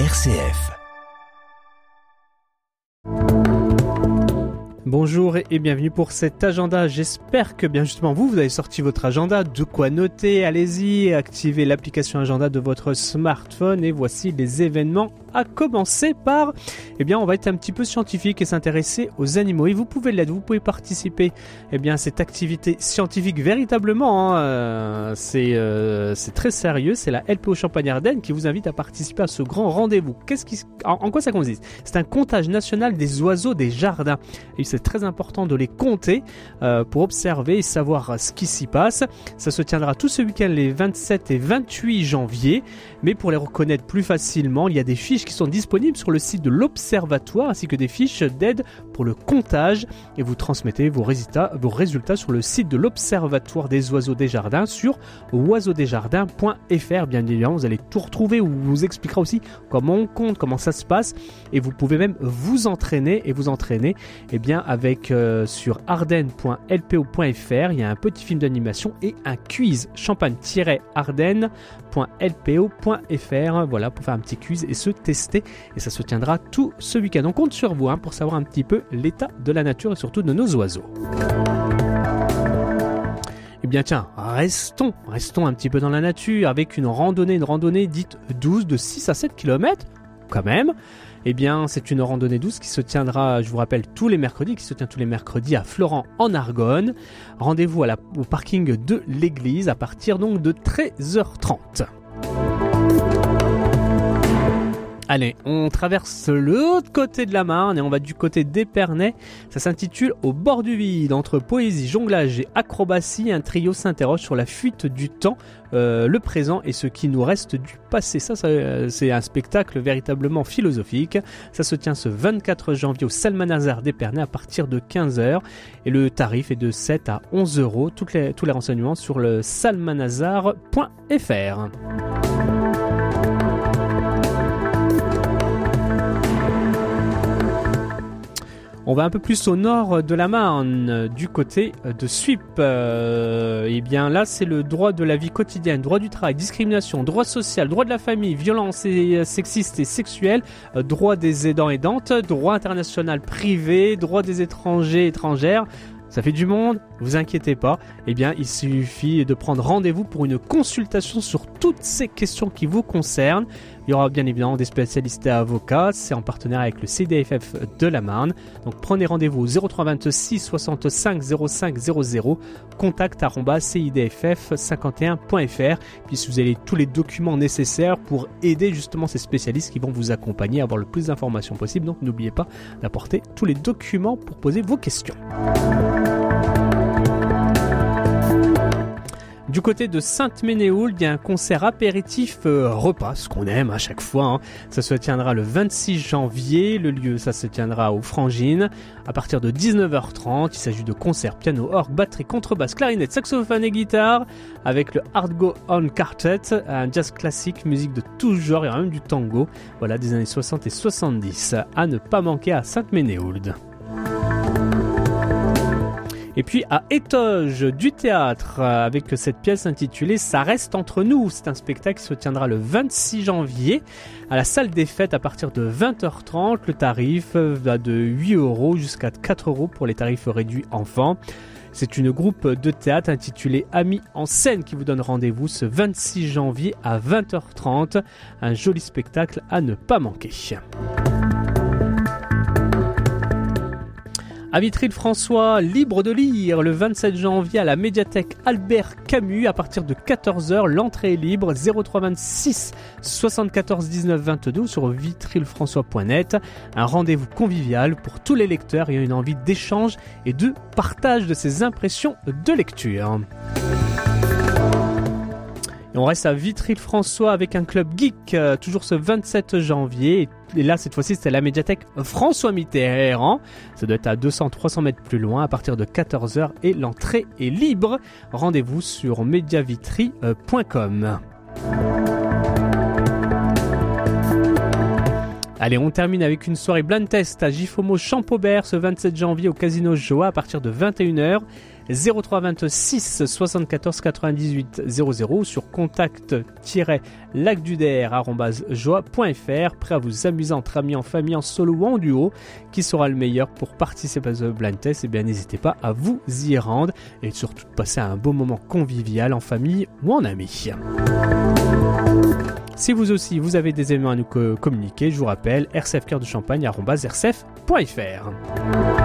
RCF. Bonjour et bienvenue pour cet agenda. J'espère que bien justement vous, vous avez sorti votre agenda, de quoi noter. Allez-y, activez l'application agenda de votre smartphone et voici les événements à commencer par, eh bien, on va être un petit peu scientifique et s'intéresser aux animaux. Et vous pouvez l'être, vous pouvez participer, eh bien, à cette activité scientifique véritablement. Hein, euh, c'est euh, c'est très sérieux. C'est la LPO Champagne Ardenne qui vous invite à participer à ce grand rendez-vous. Qu'est-ce qui, en, quoi ça consiste? C'est un comptage national des oiseaux des jardins. Et c'est très important de les compter euh, pour observer et savoir ce qui s'y passe. Ça se tiendra tout ce week-end les 27 et 28 janvier. Mais pour les reconnaître plus facilement, il y a des fiches qui sont disponibles sur le site de l'Observatoire ainsi que des fiches d'aide pour le comptage. Et vous transmettez vos résultats, vos résultats sur le site de l'Observatoire des oiseaux des jardins sur oiseaudesjardins.fr. Bien évidemment, vous allez tout retrouver où vous expliquera aussi comment on compte, comment ça se passe. Et vous pouvez même vous entraîner et vous entraîner eh bien avec euh, sur ardennes.lpo.fr, il y a un petit film d'animation et un quiz champagne-ardennes.lpo.fr voilà pour faire un petit quiz et se tester et ça se tiendra tout ce week-end. On compte sur vous hein, pour savoir un petit peu l'état de la nature et surtout de nos oiseaux. Eh bien tiens, restons, restons un petit peu dans la nature avec une randonnée, une randonnée dite douce de 6 à 7 km quand même. Eh bien, c'est une randonnée douce qui se tiendra, je vous rappelle, tous les mercredis, qui se tient tous les mercredis à Florent en Argonne. Rendez-vous au parking de l'église à partir donc de 13h30. Allez, on traverse l'autre côté de la Marne et on va du côté d'Épernay. Ça s'intitule Au bord du vide. Entre poésie, jonglage et acrobatie, un trio s'interroge sur la fuite du temps, euh, le présent et ce qui nous reste du passé. Ça, c'est un spectacle véritablement philosophique. Ça se tient ce 24 janvier au Salmanazar d'Épernay à partir de 15h et le tarif est de 7 à 11 euros. Tous les renseignements sur le salmanazar.fr. On va un peu plus au nord de la Marne, du côté de Suip. Euh, et bien là, c'est le droit de la vie quotidienne, droit du travail, discrimination, droit social, droit de la famille, violence et sexiste et sexuelle, euh, droit des aidants aidantes, droit international privé, droit des étrangers étrangères. Ça fait du monde, vous inquiétez pas. Eh bien, il suffit de prendre rendez-vous pour une consultation sur toutes ces questions qui vous concernent. Il y aura bien évidemment des spécialistes et avocats. C'est en partenariat avec le CDFF de la Marne. Donc prenez rendez-vous au 0326 65 05 00 contact cidff51.fr. Puis vous avez tous les documents nécessaires pour aider justement ces spécialistes qui vont vous accompagner à avoir le plus d'informations possible. Donc n'oubliez pas d'apporter tous les documents pour poser vos questions. Du côté de Sainte-Ménéhould, il y a un concert apéritif euh, repas, ce qu'on aime à chaque fois. Hein. Ça se tiendra le 26 janvier. Le lieu, ça se tiendra au Frangines à partir de 19h30. Il s'agit de concerts piano, orgue, batterie, contrebasse, clarinette, saxophone et guitare avec le Hard Go On Quartet, un jazz classique, musique de tout genre et même du tango. Voilà, des années 60 et 70 à ne pas manquer à Sainte-Ménéhould. Et puis à Étoge du théâtre avec cette pièce intitulée Ça reste entre nous. C'est un spectacle qui se tiendra le 26 janvier à la salle des fêtes à partir de 20h30. Le tarif va de 8 euros jusqu'à 4 euros pour les tarifs réduits enfants. C'est une groupe de théâtre intitulée Amis en scène qui vous donne rendez-vous ce 26 janvier à 20h30. Un joli spectacle à ne pas manquer. À Vitry-le-François, libre de lire, le 27 janvier à la médiathèque Albert Camus, à partir de 14h, l'entrée est libre, 0326 74 19 22 sur vitry-le-françois.net. Un rendez-vous convivial pour tous les lecteurs ayant une envie d'échange et de partage de ses impressions de lecture. On reste à Vitry-le-François avec un club geek, euh, toujours ce 27 janvier. Et là, cette fois-ci, c'est la médiathèque François Mitterrand. Ça doit être à 200-300 mètres plus loin à partir de 14h et l'entrée est libre. Rendez-vous sur mediavitry.com. Allez, on termine avec une soirée blind test à Gifomo Champaubert ce 27 janvier au Casino Joa à partir de 21h. 0326 74 98 00 sur contact-lacduder.joie.fr prêt à vous amuser entre amis, en famille, en solo ou en duo. Qui sera le meilleur pour participer à ce blind test? Eh bien n'hésitez pas à vous y rendre et surtout passer un beau moment convivial en famille ou en amis. Si vous aussi vous avez des éléments à nous communiquer, je vous rappelle rcfcoeur de champagne.rcf.fr.